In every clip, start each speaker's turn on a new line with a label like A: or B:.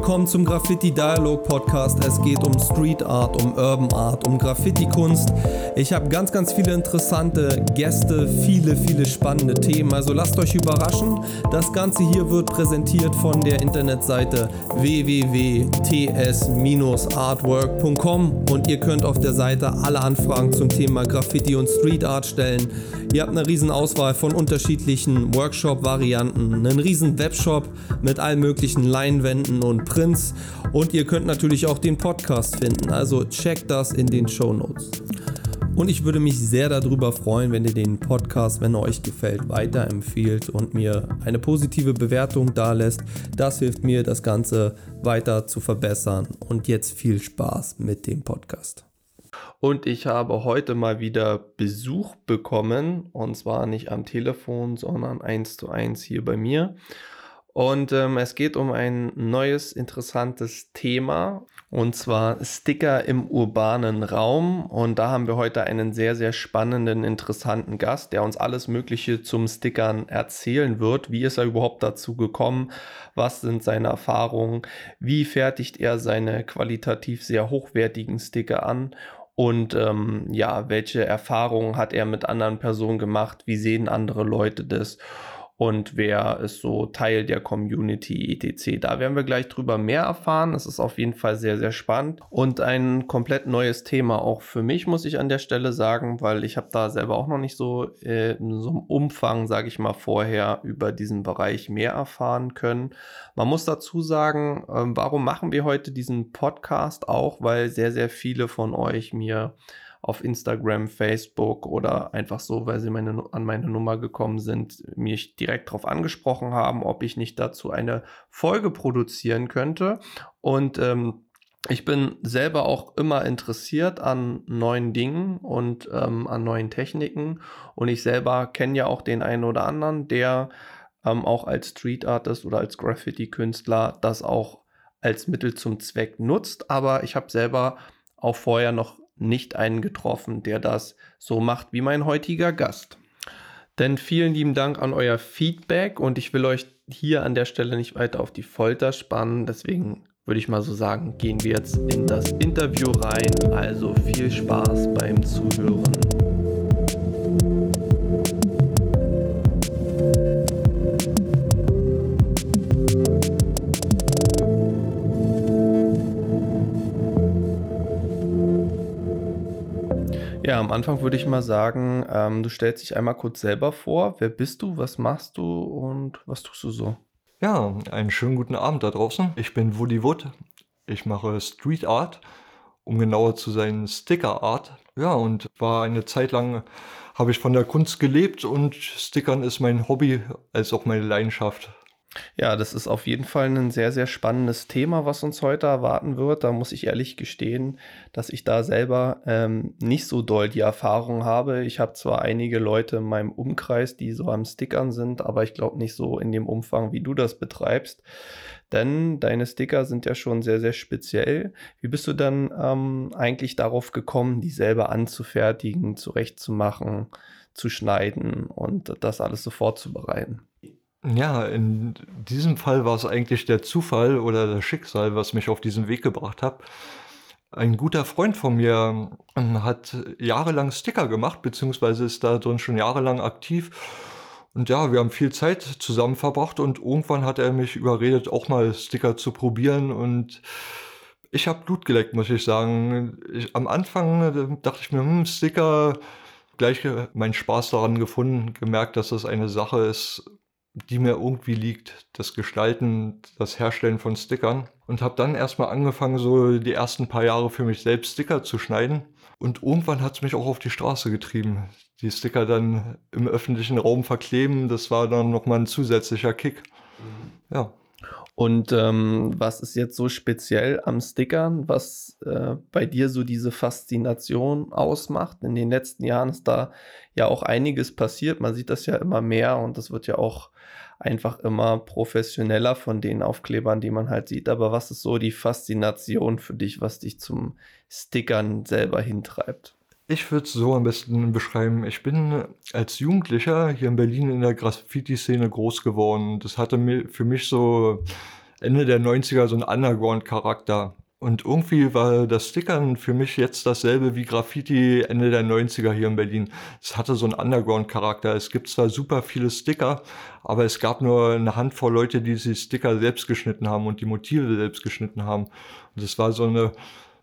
A: Willkommen zum Graffiti Dialog Podcast. Es geht um Street Art, um Urban Art, um Graffiti-Kunst. Ich habe ganz, ganz viele interessante Gäste, viele, viele spannende Themen. Also lasst euch überraschen. Das Ganze hier wird präsentiert von der Internetseite www.ts-artwork.com und ihr könnt auf der Seite alle Anfragen zum Thema Graffiti und Street Art stellen. Ihr habt eine riesen Auswahl von unterschiedlichen Workshop-Varianten, einen riesen Webshop mit allen möglichen Leinwänden und Prints und ihr könnt natürlich auch den Podcast finden. Also checkt das in den Show Notes. Und ich würde mich sehr darüber freuen, wenn ihr den Podcast, wenn er euch gefällt, weiterempfehlt und mir eine positive Bewertung da lässt. Das hilft mir, das Ganze weiter zu verbessern. Und jetzt viel Spaß mit dem Podcast. Und ich habe heute mal wieder Besuch bekommen. Und zwar nicht am Telefon, sondern eins zu eins hier bei mir. Und ähm, es geht um ein neues, interessantes Thema. Und zwar Sticker im urbanen Raum. Und da haben wir heute einen sehr, sehr spannenden, interessanten Gast, der uns alles Mögliche zum Stickern erzählen wird. Wie ist er überhaupt dazu gekommen? Was sind seine Erfahrungen? Wie fertigt er seine qualitativ sehr hochwertigen Sticker an? Und ähm, ja, welche Erfahrungen hat er mit anderen Personen gemacht? Wie sehen andere Leute das? Und wer ist so Teil der Community etc. Da werden wir gleich drüber mehr erfahren. Es ist auf jeden Fall sehr, sehr spannend und ein komplett neues Thema auch für mich, muss ich an der Stelle sagen, weil ich habe da selber auch noch nicht so äh, in so einem Umfang, sage ich mal, vorher über diesen Bereich mehr erfahren können. Man muss dazu sagen, äh, warum machen wir heute diesen Podcast auch, weil sehr, sehr viele von euch mir auf Instagram, Facebook oder einfach so, weil sie meine, an meine Nummer gekommen sind, mich direkt darauf angesprochen haben, ob ich nicht dazu eine Folge produzieren könnte. Und ähm, ich bin selber auch immer interessiert an neuen Dingen und ähm, an neuen Techniken. Und ich selber kenne ja auch den einen oder anderen, der ähm, auch als Street Artist oder als Graffiti-Künstler das auch als Mittel zum Zweck nutzt. Aber ich habe selber auch vorher noch nicht einen getroffen, der das so macht wie mein heutiger Gast. Denn vielen lieben Dank an euer Feedback und ich will euch hier an der Stelle nicht weiter auf die Folter spannen. Deswegen würde ich mal so sagen, gehen wir jetzt in das Interview rein. Also viel Spaß beim Zuhören. Am Anfang würde ich mal sagen, ähm, du stellst dich einmal kurz selber vor. Wer bist du, was machst du und was tust du so?
B: Ja, einen schönen guten Abend da draußen. Ich bin Woody Wood. Ich mache Street Art, um genauer zu sein Sticker Art. Ja, und war eine Zeit lang, habe ich von der Kunst gelebt und Stickern ist mein Hobby als auch meine Leidenschaft.
A: Ja, das ist auf jeden Fall ein sehr, sehr spannendes Thema, was uns heute erwarten wird. Da muss ich ehrlich gestehen, dass ich da selber ähm, nicht so doll die Erfahrung habe. Ich habe zwar einige Leute in meinem Umkreis, die so am Stickern sind, aber ich glaube nicht so in dem Umfang, wie du das betreibst. Denn deine Sticker sind ja schon sehr, sehr speziell. Wie bist du dann ähm, eigentlich darauf gekommen, die selber anzufertigen, zurechtzumachen, zu schneiden und das alles so vorzubereiten?
B: Ja, in diesem Fall war es eigentlich der Zufall oder das Schicksal, was mich auf diesen Weg gebracht hat. Ein guter Freund von mir ähm, hat jahrelang Sticker gemacht, beziehungsweise ist da drin schon jahrelang aktiv. Und ja, wir haben viel Zeit zusammen verbracht und irgendwann hat er mich überredet, auch mal Sticker zu probieren. Und ich habe Blut geleckt, muss ich sagen. Ich, am Anfang äh, dachte ich mir, hm, Sticker, gleich meinen Spaß daran gefunden, gemerkt, dass das eine Sache ist, die mir irgendwie liegt, das Gestalten, das Herstellen von Stickern. Und habe dann erstmal angefangen, so die ersten paar Jahre für mich selbst Sticker zu schneiden. Und irgendwann hat es mich auch auf die Straße getrieben. Die Sticker dann im öffentlichen Raum verkleben, das war dann nochmal ein zusätzlicher Kick.
A: Mhm. Ja. Und ähm, was ist jetzt so speziell am Stickern, was äh, bei dir so diese Faszination ausmacht? In den letzten Jahren ist da ja auch einiges passiert. Man sieht das ja immer mehr und das wird ja auch einfach immer professioneller von den Aufklebern, die man halt sieht. Aber was ist so die Faszination für dich, was dich zum Stickern selber hintreibt?
B: Ich würde es so am besten beschreiben. Ich bin als Jugendlicher hier in Berlin in der Graffiti-Szene groß geworden. Das hatte für mich so Ende der 90er so ein Underground-Charakter. Und irgendwie war das Stickern für mich jetzt dasselbe wie Graffiti Ende der 90er hier in Berlin. Es hatte so einen Underground-Charakter. Es gibt zwar super viele Sticker, aber es gab nur eine Handvoll Leute, die die Sticker selbst geschnitten haben und die Motive selbst geschnitten haben. Und es war so eine,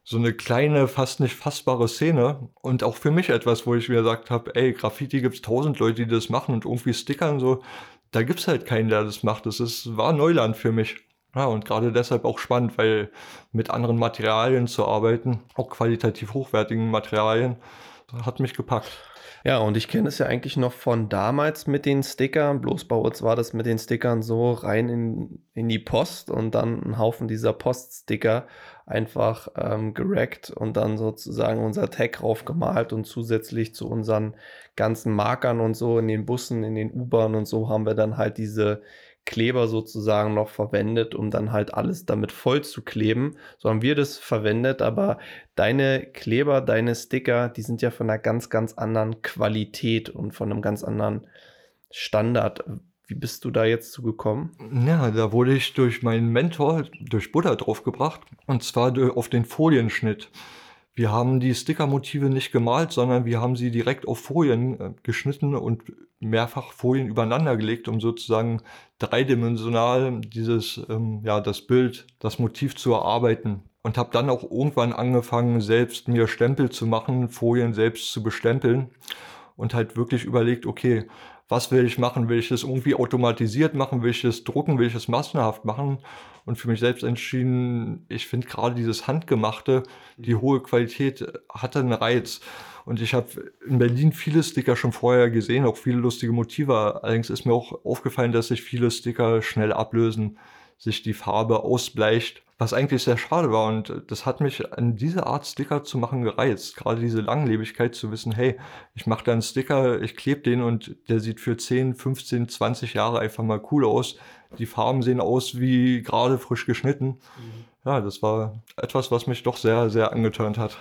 B: so eine kleine, fast nicht fassbare Szene. Und auch für mich etwas, wo ich mir gesagt habe, ey, Graffiti gibt's tausend Leute, die das machen und irgendwie Stickern so, da gibt's halt keinen, der das macht. Das ist, war Neuland für mich. Ja, und gerade deshalb auch spannend, weil mit anderen Materialien zu arbeiten, auch qualitativ hochwertigen Materialien, hat mich gepackt.
A: Ja, und ich kenne es ja eigentlich noch von damals mit den Stickern. Bloß bei uns war das mit den Stickern so rein in, in die Post und dann ein Haufen dieser Poststicker einfach ähm, gerackt und dann sozusagen unser Tag draufgemalt und zusätzlich zu unseren ganzen Markern und so in den Bussen, in den U-Bahnen und so haben wir dann halt diese Kleber sozusagen noch verwendet, um dann halt alles damit voll zu kleben. So haben wir das verwendet, aber deine Kleber, deine Sticker, die sind ja von einer ganz, ganz anderen Qualität und von einem ganz anderen Standard. Wie bist du da jetzt zugekommen?
B: Ja, da wurde ich durch meinen Mentor, durch Butter draufgebracht, und zwar auf den Folienschnitt. Wir haben die Stickermotive nicht gemalt, sondern wir haben sie direkt auf Folien äh, geschnitten und mehrfach Folien übereinander gelegt, um sozusagen dreidimensional dieses, ähm, ja, das Bild, das Motiv zu erarbeiten. Und habe dann auch irgendwann angefangen, selbst mir Stempel zu machen, Folien selbst zu bestempeln und halt wirklich überlegt, okay, was will ich machen? Will ich das irgendwie automatisiert machen? Will ich das drucken? Will ich das massenhaft machen? Und für mich selbst entschieden, ich finde gerade dieses Handgemachte, die hohe Qualität hatte einen Reiz. Und ich habe in Berlin viele Sticker schon vorher gesehen, auch viele lustige Motive. Allerdings ist mir auch aufgefallen, dass sich viele Sticker schnell ablösen, sich die Farbe ausbleicht was eigentlich sehr schade war. Und das hat mich an diese Art Sticker zu machen gereizt. Gerade diese Langlebigkeit zu wissen, hey, ich mache da einen Sticker, ich klebe den und der sieht für 10, 15, 20 Jahre einfach mal cool aus. Die Farben sehen aus wie gerade frisch geschnitten. Mhm. Ja, das war etwas, was mich doch sehr, sehr angeturnt hat.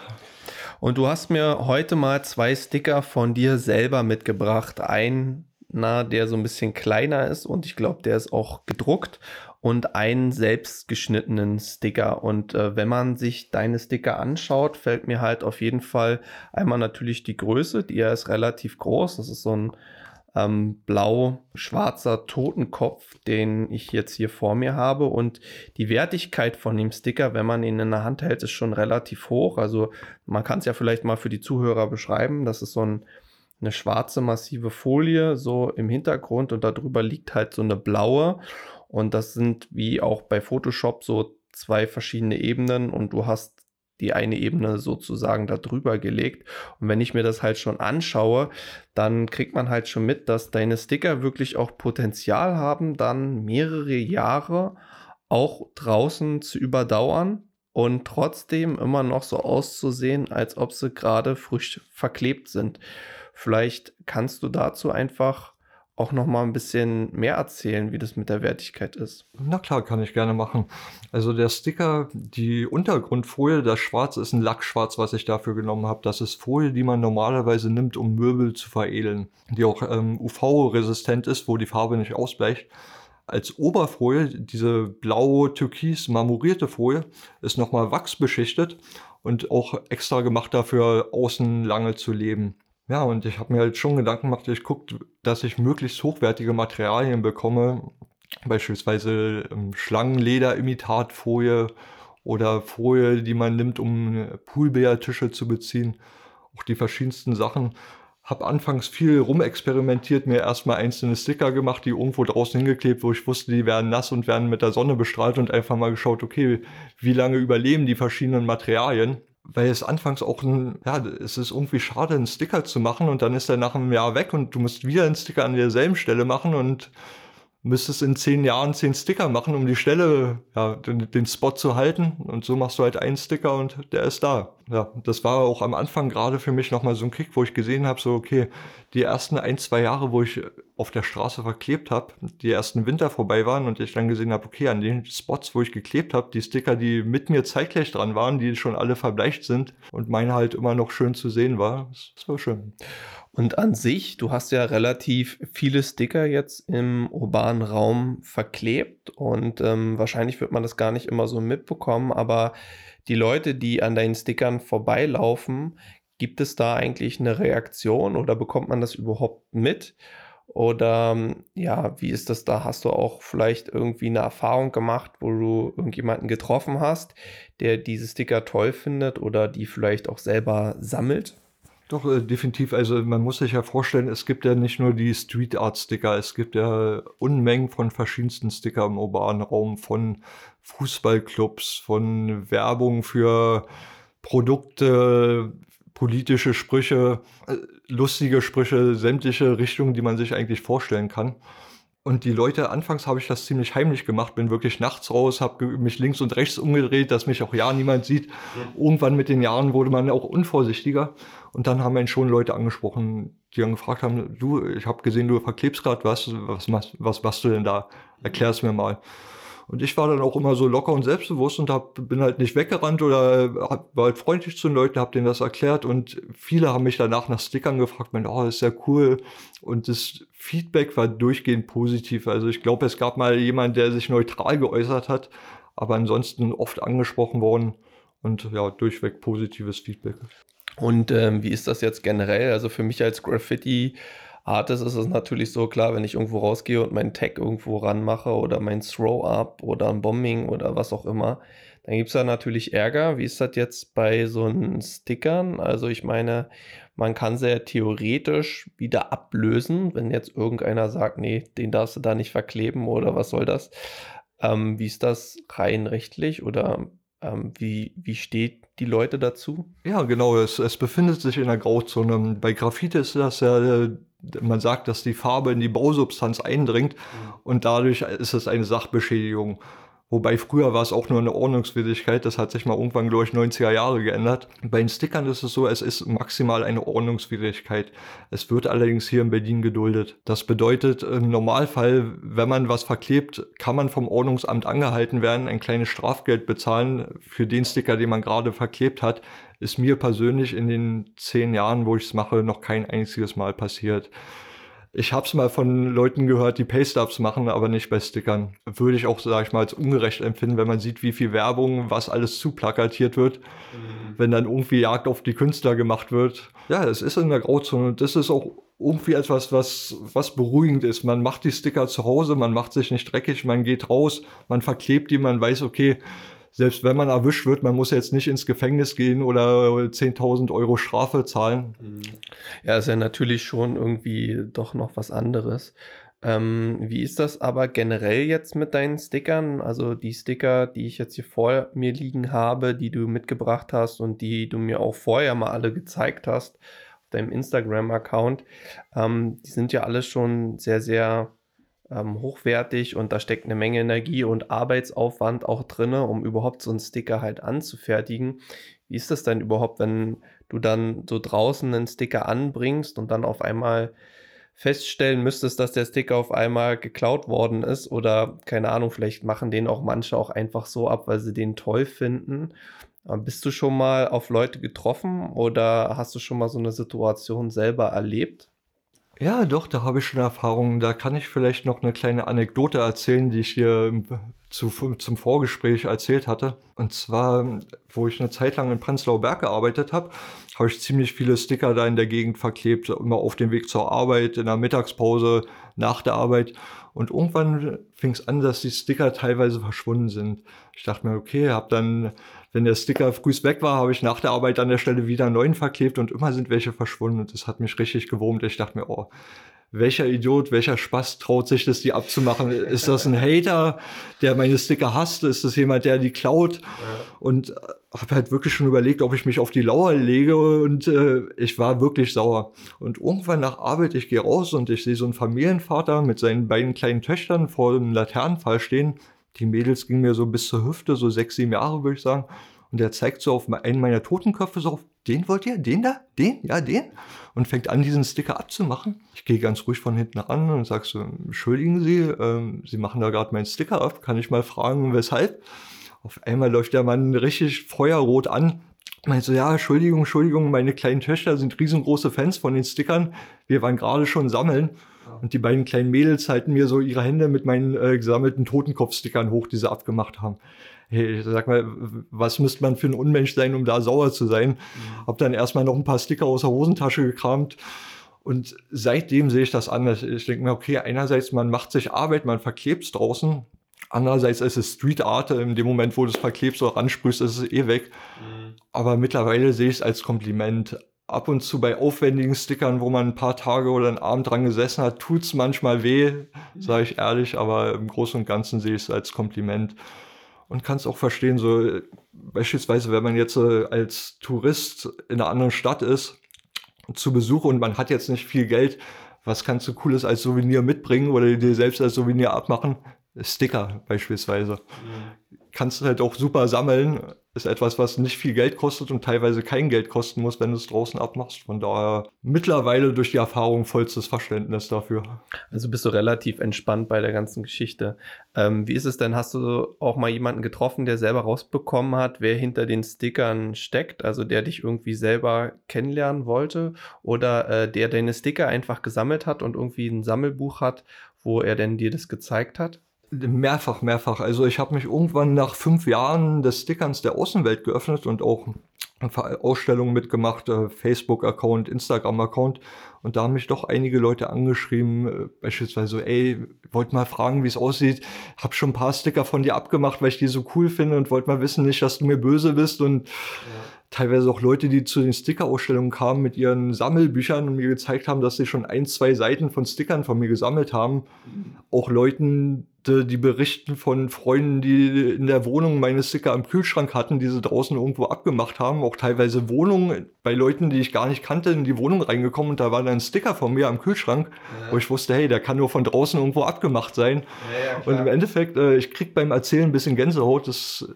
A: Und du hast mir heute mal zwei Sticker von dir selber mitgebracht. Ein na, der so ein bisschen kleiner ist und ich glaube, der ist auch gedruckt und einen selbstgeschnittenen Sticker. Und äh, wenn man sich deine Sticker anschaut, fällt mir halt auf jeden Fall einmal natürlich die Größe, die ist relativ groß. Das ist so ein ähm, blau-schwarzer Totenkopf, den ich jetzt hier vor mir habe. Und die Wertigkeit von dem Sticker, wenn man ihn in der Hand hält, ist schon relativ hoch. Also man kann es ja vielleicht mal für die Zuhörer beschreiben. Das ist so ein, eine schwarze massive Folie so im Hintergrund und darüber liegt halt so eine blaue. Und das sind wie auch bei Photoshop so zwei verschiedene Ebenen und du hast die eine Ebene sozusagen da drüber gelegt. Und wenn ich mir das halt schon anschaue, dann kriegt man halt schon mit, dass deine Sticker wirklich auch Potenzial haben, dann mehrere Jahre auch draußen zu überdauern und trotzdem immer noch so auszusehen, als ob sie gerade frisch verklebt sind. Vielleicht kannst du dazu einfach auch noch mal ein bisschen mehr erzählen, wie das mit der Wertigkeit ist?
B: Na klar, kann ich gerne machen. Also der Sticker, die Untergrundfolie, das Schwarz ist ein Lackschwarz, was ich dafür genommen habe. Das ist Folie, die man normalerweise nimmt, um Möbel zu veredeln, die auch ähm, UV-resistent ist, wo die Farbe nicht ausbleicht. Als Oberfolie, diese blaue, türkis, marmorierte Folie, ist nochmal wachsbeschichtet und auch extra gemacht dafür, außen lange zu leben. Ja, und ich habe mir halt schon Gedanken gemacht, ich gucke, dass ich möglichst hochwertige Materialien bekomme, beispielsweise ähm, Schlangenleder-Imitatfolie oder Folie, die man nimmt, um Poolbillardtische zu beziehen. Auch die verschiedensten Sachen. Hab anfangs viel rumexperimentiert, mir erstmal einzelne Sticker gemacht, die irgendwo draußen hingeklebt, wo ich wusste, die werden nass und werden mit der Sonne bestrahlt und einfach mal geschaut, okay, wie lange überleben die verschiedenen Materialien weil es anfangs auch ein, ja, es ist irgendwie schade, einen Sticker zu machen und dann ist er nach einem Jahr weg und du musst wieder einen Sticker an derselben Stelle machen und müsstest in zehn Jahren zehn Sticker machen, um die Stelle, ja, den, den Spot zu halten. Und so machst du halt einen Sticker und der ist da. Ja, das war auch am Anfang gerade für mich nochmal so ein Kick, wo ich gesehen habe, so, okay, die ersten ein, zwei Jahre, wo ich auf der Straße verklebt habe, die ersten Winter vorbei waren und ich dann gesehen habe, okay, an den Spots, wo ich geklebt habe, die Sticker, die mit mir zeitgleich dran waren, die schon alle verbleicht sind und meine halt immer noch schön zu sehen war, das war schön.
A: Und an sich, du hast ja relativ viele Sticker jetzt im urbanen Raum verklebt und ähm, wahrscheinlich wird man das gar nicht immer so mitbekommen, aber die Leute, die an deinen Stickern vorbeilaufen, gibt es da eigentlich eine Reaktion oder bekommt man das überhaupt mit? Oder ähm, ja, wie ist das da? Hast du auch vielleicht irgendwie eine Erfahrung gemacht, wo du irgendjemanden getroffen hast, der diese Sticker toll findet oder die vielleicht auch selber sammelt?
B: Doch, äh, definitiv. Also man muss sich ja vorstellen, es gibt ja nicht nur die Street Art Sticker, es gibt ja Unmengen von verschiedensten Sticker im urbanen Raum, von Fußballclubs, von Werbung für Produkte, politische Sprüche, äh, lustige Sprüche, sämtliche Richtungen, die man sich eigentlich vorstellen kann. Und die Leute, anfangs habe ich das ziemlich heimlich gemacht, bin wirklich nachts raus, habe mich links und rechts umgedreht, dass mich auch ja niemand sieht. Irgendwann mit den Jahren wurde man auch unvorsichtiger. Und dann haben einen schon Leute angesprochen, die dann gefragt haben, du, ich habe gesehen, du verklebst gerade was, was, was, was machst du denn da? Erklär es mir mal. Und ich war dann auch immer so locker und selbstbewusst und hab, bin halt nicht weggerannt oder hab, war halt freundlich zu den Leuten, habe denen das erklärt und viele haben mich danach nach Stickern gefragt, mein, oh, ist ja cool. Und das Feedback war durchgehend positiv. Also ich glaube, es gab mal jemanden, der sich neutral geäußert hat, aber ansonsten oft angesprochen worden und ja, durchweg positives Feedback.
A: Und ähm, wie ist das jetzt generell? Also für mich als Graffiti Artist ist es natürlich so klar, wenn ich irgendwo rausgehe und meinen Tag irgendwo ranmache oder mein Throw-Up oder ein Bombing oder was auch immer, dann gibt es da natürlich Ärger. Wie ist das jetzt bei so einen Stickern? Also ich meine, man kann sehr theoretisch wieder ablösen, wenn jetzt irgendeiner sagt, nee, den darfst du da nicht verkleben oder was soll das? Ähm, wie ist das rein rechtlich oder ähm, wie, wie steht die Leute dazu?
B: Ja, genau. Es, es befindet sich in der Grauzone. Bei Graffiti ist das ja äh, man sagt, dass die Farbe in die Bausubstanz eindringt mhm. und dadurch ist es eine Sachbeschädigung. Wobei früher war es auch nur eine Ordnungswidrigkeit, das hat sich mal irgendwann, glaube ich, 90er Jahre geändert. Bei den Stickern ist es so, es ist maximal eine Ordnungswidrigkeit. Es wird allerdings hier in Berlin geduldet. Das bedeutet, im Normalfall, wenn man was verklebt, kann man vom Ordnungsamt angehalten werden, ein kleines Strafgeld bezahlen für den Sticker, den man gerade verklebt hat. Ist mir persönlich in den zehn Jahren, wo ich es mache, noch kein einziges Mal passiert. Ich habe es mal von Leuten gehört, die Paystubs machen, aber nicht bei Stickern. Würde ich auch, sage ich mal, als ungerecht empfinden, wenn man sieht, wie viel Werbung, was alles zu plakatiert wird, mhm. wenn dann irgendwie Jagd auf die Künstler gemacht wird. Ja, es ist in der Grauzone und das ist auch irgendwie etwas, was, was beruhigend ist. Man macht die Sticker zu Hause, man macht sich nicht dreckig, man geht raus, man verklebt die, man weiß, okay, selbst wenn man erwischt wird, man muss jetzt nicht ins Gefängnis gehen oder 10.000 Euro Strafe zahlen.
A: Ja, ist ja natürlich schon irgendwie doch noch was anderes. Ähm, wie ist das aber generell jetzt mit deinen Stickern? Also die Sticker, die ich jetzt hier vor mir liegen habe, die du mitgebracht hast und die du mir auch vorher mal alle gezeigt hast auf deinem Instagram-Account, ähm, die sind ja alle schon sehr, sehr ähm, hochwertig und da steckt eine Menge Energie und Arbeitsaufwand auch drin, um überhaupt so einen Sticker halt anzufertigen. Wie ist das denn überhaupt, wenn du dann so draußen einen Sticker anbringst und dann auf einmal feststellen müsstest, dass der Sticker auf einmal geklaut worden ist oder keine Ahnung, vielleicht machen den auch manche auch einfach so ab, weil sie den toll finden. Ähm, bist du schon mal auf Leute getroffen oder hast du schon mal so eine Situation selber erlebt?
B: Ja, doch, da habe ich schon Erfahrungen. Da kann ich vielleicht noch eine kleine Anekdote erzählen, die ich hier zu, zum Vorgespräch erzählt hatte. Und zwar, wo ich eine Zeit lang in Prenzlauer Berg gearbeitet habe, habe ich ziemlich viele Sticker da in der Gegend verklebt, immer auf dem Weg zur Arbeit, in der Mittagspause, nach der Arbeit. Und irgendwann fing es an, dass die Sticker teilweise verschwunden sind. Ich dachte mir, okay, habe dann wenn der Sticker frühst weg war, habe ich nach der Arbeit an der Stelle wieder einen neuen verklebt und immer sind welche verschwunden. Und das hat mich richtig gewurmt. Ich dachte mir, oh, welcher Idiot, welcher Spaß traut sich das, die abzumachen? Ist das ein Hater, der meine Sticker hasst? Ist das jemand, der die klaut? Und äh, habe halt wirklich schon überlegt, ob ich mich auf die Lauer lege und äh, ich war wirklich sauer. Und irgendwann nach Arbeit, ich gehe raus und ich sehe so einen Familienvater mit seinen beiden kleinen Töchtern vor dem Laternenfall stehen die Mädels gingen mir so bis zur Hüfte, so sechs, sieben Jahre, würde ich sagen. Und der zeigt so auf einen meiner Totenköpfe so auf, den wollt ihr? Den da? Den? Ja, den? Und fängt an, diesen Sticker abzumachen. Ich gehe ganz ruhig von hinten ran und sage so, entschuldigen Sie, ähm, Sie machen da gerade meinen Sticker ab. Kann ich mal fragen, weshalb? Auf einmal läuft der Mann richtig feuerrot an meinte so, ja, Entschuldigung, Entschuldigung, meine kleinen Töchter sind riesengroße Fans von den Stickern. Wir waren gerade schon sammeln. Und die beiden kleinen Mädels halten mir so ihre Hände mit meinen äh, gesammelten Totenkopfstickern hoch, die sie abgemacht haben. Hey, sag mal, was müsste man für ein Unmensch sein, um da sauer zu sein? Mhm. Hab dann erstmal noch ein paar Sticker aus der Hosentasche gekramt. Und seitdem sehe ich das anders. Ich denke mir, okay, einerseits, man macht sich Arbeit, man verklebt es draußen. Andererseits ist es Street Art. In dem Moment, wo du es verklebst oder ransprühst, ist es eh weg. Mhm. Aber mittlerweile sehe ich es als Kompliment ab und zu bei aufwendigen Stickern, wo man ein paar Tage oder einen Abend dran gesessen hat, tut es manchmal weh, sage ich ehrlich, aber im Großen und Ganzen sehe ich es als Kompliment und kann es auch verstehen, so beispielsweise, wenn man jetzt äh, als Tourist in einer anderen Stadt ist, zu Besuch und man hat jetzt nicht viel Geld, was kannst du Cooles als Souvenir mitbringen oder dir selbst als Souvenir abmachen? Sticker beispielsweise. Mhm. Kannst du halt auch super sammeln, ist etwas, was nicht viel Geld kostet und teilweise kein Geld kosten muss, wenn du es draußen abmachst. Von daher mittlerweile durch die Erfahrung vollstes Verständnis dafür.
A: Also bist du relativ entspannt bei der ganzen Geschichte. Ähm, wie ist es denn? Hast du auch mal jemanden getroffen, der selber rausbekommen hat, wer hinter den Stickern steckt? Also der dich irgendwie selber kennenlernen wollte oder äh, der deine Sticker einfach gesammelt hat und irgendwie ein Sammelbuch hat, wo er denn dir das gezeigt hat?
B: Mehrfach, mehrfach. Also ich habe mich irgendwann nach fünf Jahren des Stickerns der Außenwelt geöffnet und auch Ausstellungen mitgemacht, äh, Facebook-Account, Instagram-Account. Und da haben mich doch einige Leute angeschrieben, äh, beispielsweise ey, wollt mal fragen, wie es aussieht. Hab schon ein paar Sticker von dir abgemacht, weil ich die so cool finde und wollte mal wissen, nicht, dass du mir böse bist. Und ja. Teilweise auch Leute, die zu den Sticker-Ausstellungen kamen mit ihren Sammelbüchern und mir gezeigt haben, dass sie schon ein, zwei Seiten von Stickern von mir gesammelt haben. Auch Leuten, die berichten von Freunden, die in der Wohnung meine Sticker am Kühlschrank hatten, die sie draußen irgendwo abgemacht haben. Auch teilweise Wohnungen bei Leuten, die ich gar nicht kannte, in die Wohnung reingekommen und da war dann ein Sticker von mir am Kühlschrank, ja. wo ich wusste, hey, der kann nur von draußen irgendwo abgemacht sein. Ja, ja, und im Endeffekt, äh, ich krieg beim Erzählen ein bisschen Gänsehaut. Das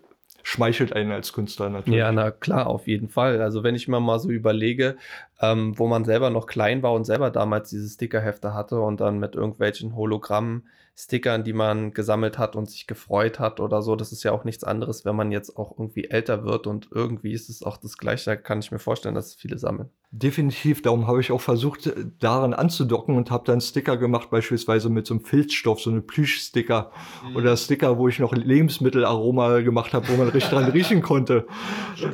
B: schmeichelt einen als Künstler natürlich.
A: Ja, na klar, auf jeden Fall. Also wenn ich mir mal so überlege, ähm, wo man selber noch klein war und selber damals diese Stickerhefte hatte und dann mit irgendwelchen Hologrammen Stickern, die man gesammelt hat und sich gefreut hat oder so. Das ist ja auch nichts anderes, wenn man jetzt auch irgendwie älter wird und irgendwie ist es auch das Gleiche. Da kann ich mir vorstellen, dass viele sammeln.
B: Definitiv, darum habe ich auch versucht, daran anzudocken und habe dann Sticker gemacht, beispielsweise mit so einem Filzstoff, so eine Plüschsticker mhm. oder Sticker, wo ich noch Lebensmittelaroma gemacht habe, wo man richtig dran riechen konnte.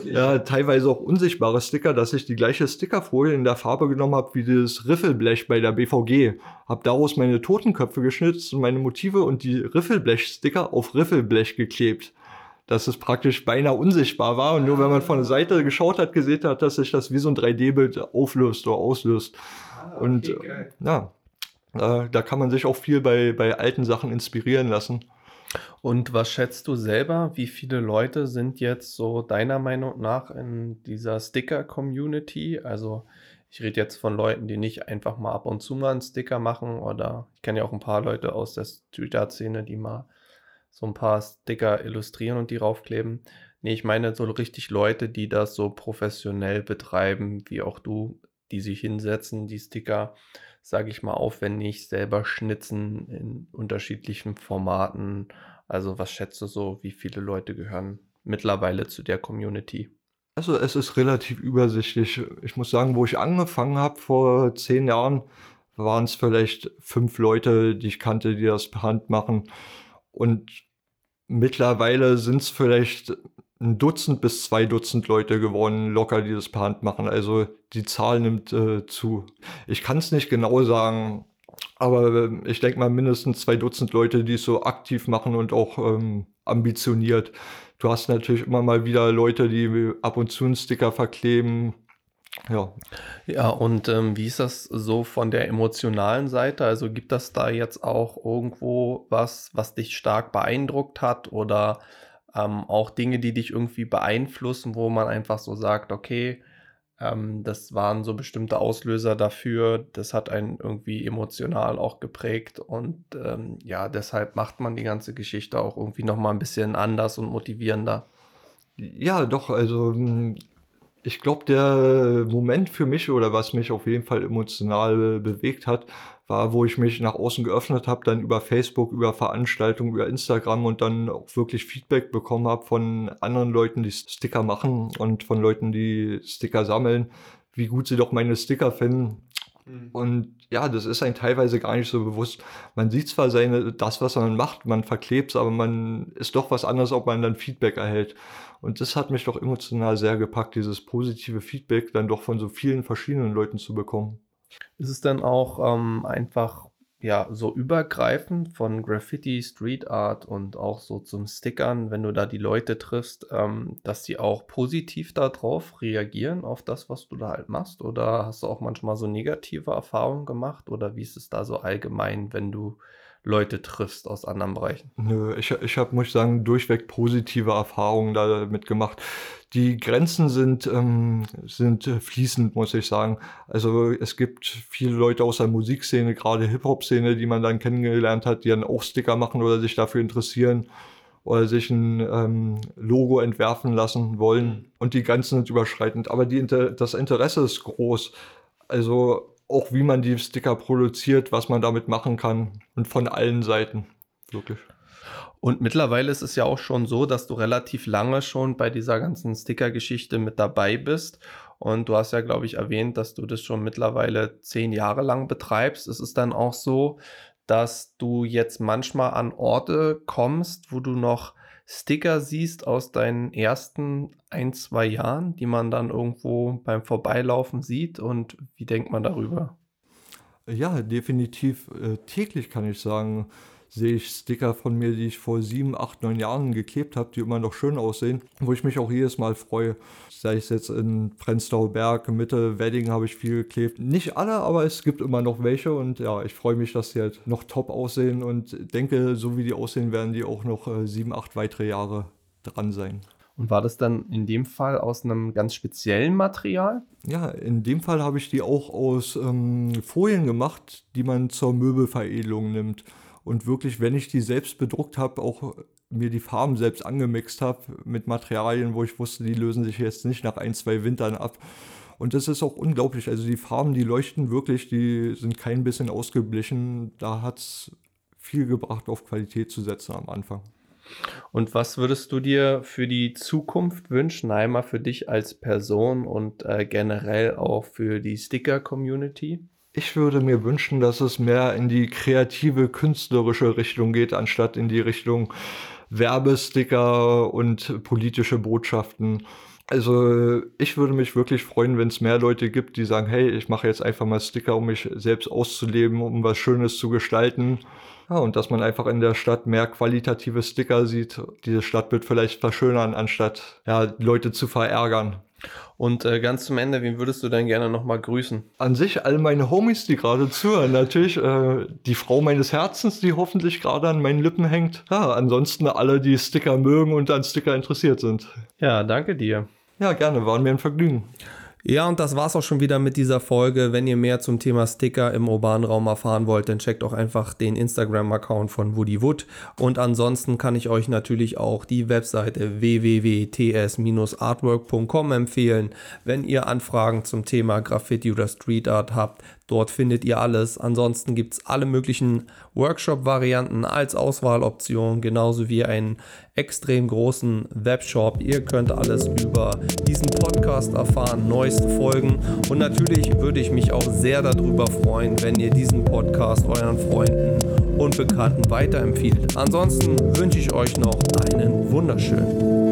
B: Ja, teilweise auch unsichtbare Sticker, dass ich die gleiche Stickerfolie in der Farbe genommen habe wie das Riffelblech bei der BVG. Habe daraus meine Totenköpfe geschnitzt und meine Motive und die Riffelblech-Sticker auf Riffelblech geklebt dass es praktisch beinahe unsichtbar war und nur wenn man von der Seite geschaut hat, gesehen hat, dass sich das wie so ein 3D-Bild auflöst oder auslöst. Ah, okay, und geil. ja, äh, da kann man sich auch viel bei, bei alten Sachen inspirieren lassen.
A: Und was schätzt du selber? Wie viele Leute sind jetzt so deiner Meinung nach in dieser Sticker-Community? Also ich rede jetzt von Leuten, die nicht einfach mal ab und zu mal einen Sticker machen oder ich kenne ja auch ein paar Leute aus der Street Art Szene, die mal so ein paar Sticker illustrieren und die raufkleben. Nee, ich meine so richtig Leute, die das so professionell betreiben, wie auch du, die sich hinsetzen, die Sticker, sage ich mal, aufwendig selber schnitzen in unterschiedlichen Formaten. Also was schätzt du so, wie viele Leute gehören mittlerweile zu der Community?
B: Also es ist relativ übersichtlich. Ich muss sagen, wo ich angefangen habe vor zehn Jahren, waren es vielleicht fünf Leute, die ich kannte, die das per Hand machen. Und mittlerweile sind es vielleicht ein Dutzend bis zwei Dutzend Leute geworden, locker, die das per Hand machen. Also die Zahl nimmt äh, zu. Ich kann es nicht genau sagen, aber äh, ich denke mal mindestens zwei Dutzend Leute, die es so aktiv machen und auch ähm, ambitioniert. Du hast natürlich immer mal wieder Leute, die ab und zu einen Sticker verkleben. Ja.
A: Ja, und ähm, wie ist das so von der emotionalen Seite? Also gibt das da jetzt auch irgendwo was, was dich stark beeindruckt hat oder ähm, auch Dinge, die dich irgendwie beeinflussen, wo man einfach so sagt, okay, ähm, das waren so bestimmte Auslöser dafür, das hat einen irgendwie emotional auch geprägt und ähm, ja, deshalb macht man die ganze Geschichte auch irgendwie nochmal ein bisschen anders und motivierender.
B: Ja, doch, also hm, Ich glaube, der Moment für mich oder was mich auf jeden Fall emotional bewegt hat, war, wo ich mich nach außen geöffnet habe, dann über Facebook, über Veranstaltungen, über Instagram und dann auch wirklich Feedback bekommen habe von anderen Leuten, die Sticker machen und von Leuten, die Sticker sammeln, wie gut sie doch meine Sticker finden. Mhm. Und ja, das ist einem teilweise gar nicht so bewusst. Man sieht zwar seine, das, was man macht, man verklebt es, aber man ist doch was anderes, ob man dann Feedback erhält. Und das hat mich doch emotional sehr gepackt, dieses positive Feedback dann doch von so vielen verschiedenen Leuten zu bekommen.
A: Ist es dann auch ähm, einfach ja so übergreifend von Graffiti, Street Art und auch so zum Stickern, wenn du da die Leute triffst, ähm, dass die auch positiv darauf reagieren, auf das, was du da halt machst? Oder hast du auch manchmal so negative Erfahrungen gemacht? Oder wie ist es da so allgemein, wenn du Leute triffst aus anderen Bereichen?
B: Nö, ich, ich habe, muss ich sagen, durchweg positive Erfahrungen damit gemacht. Die Grenzen sind, ähm, sind fließend, muss ich sagen. Also es gibt viele Leute aus der Musikszene, gerade Hip-Hop-Szene, die man dann kennengelernt hat, die dann auch Sticker machen oder sich dafür interessieren oder sich ein ähm, Logo entwerfen lassen wollen. Und die Grenzen sind überschreitend. Aber die, das Interesse ist groß. Also auch wie man die Sticker produziert, was man damit machen kann und von allen Seiten. Wirklich.
A: Und mittlerweile ist es ja auch schon so, dass du relativ lange schon bei dieser ganzen Sticker-Geschichte mit dabei bist. Und du hast ja, glaube ich, erwähnt, dass du das schon mittlerweile zehn Jahre lang betreibst. Ist es dann auch so, dass du jetzt manchmal an Orte kommst, wo du noch Sticker siehst aus deinen ersten ein, zwei Jahren, die man dann irgendwo beim Vorbeilaufen sieht und wie denkt man darüber?
B: Ja, definitiv äh, täglich kann ich sagen sehe ich Sticker von mir, die ich vor sieben, acht, neun Jahren geklebt habe, die immer noch schön aussehen, wo ich mich auch jedes Mal freue. Sei es jetzt in Prenzlauer Berg, Mitte, Wedding habe ich viel geklebt. Nicht alle, aber es gibt immer noch welche und ja, ich freue mich, dass die halt noch top aussehen und denke, so wie die aussehen, werden die auch noch äh, sieben, acht weitere Jahre dran sein.
A: Und war das dann in dem Fall aus einem ganz speziellen Material?
B: Ja, in dem Fall habe ich die auch aus ähm, Folien gemacht, die man zur Möbelveredelung nimmt und wirklich, wenn ich die selbst bedruckt habe, auch mir die Farben selbst angemixt habe mit Materialien, wo ich wusste, die lösen sich jetzt nicht nach ein, zwei Wintern ab. Und das ist auch unglaublich. Also die Farben, die leuchten wirklich, die sind kein bisschen ausgeblichen. Da hat es viel gebracht, auf Qualität zu setzen am Anfang.
A: Und was würdest du dir für die Zukunft wünschen, einmal für dich als Person und äh, generell auch für die Sticker-Community?
B: Ich würde mir wünschen, dass es mehr in die kreative, künstlerische Richtung geht, anstatt in die Richtung Werbesticker und politische Botschaften. Also ich würde mich wirklich freuen, wenn es mehr Leute gibt, die sagen, hey, ich mache jetzt einfach mal Sticker, um mich selbst auszuleben, um was Schönes zu gestalten. Ja, und dass man einfach in der Stadt mehr qualitative Sticker sieht, diese Stadtbild vielleicht verschönern, anstatt ja, Leute zu verärgern.
A: Und äh, ganz zum Ende, wen würdest du denn gerne nochmal grüßen?
B: An sich all meine Homies, die gerade zuhören. Natürlich äh, die Frau meines Herzens, die hoffentlich gerade an meinen Lippen hängt. Ja, ansonsten alle, die Sticker mögen und an Sticker interessiert sind.
A: Ja, danke dir.
B: Ja, gerne, war mir ein Vergnügen.
A: Ja, und das war's auch schon wieder mit dieser Folge. Wenn ihr mehr zum Thema Sticker im urbanen Raum erfahren wollt, dann checkt auch einfach den Instagram-Account von Woody Wood. Und ansonsten kann ich euch natürlich auch die Webseite www.ts-artwork.com empfehlen. Wenn ihr Anfragen zum Thema Graffiti oder Street Art habt, Dort findet ihr alles. Ansonsten gibt es alle möglichen Workshop-Varianten als Auswahloption, genauso wie einen extrem großen Webshop. Ihr könnt alles über diesen Podcast erfahren, neueste Folgen. Und natürlich würde ich mich auch sehr darüber freuen, wenn ihr diesen Podcast euren Freunden und Bekannten weiterempfiehlt. Ansonsten wünsche ich euch noch einen wunderschönen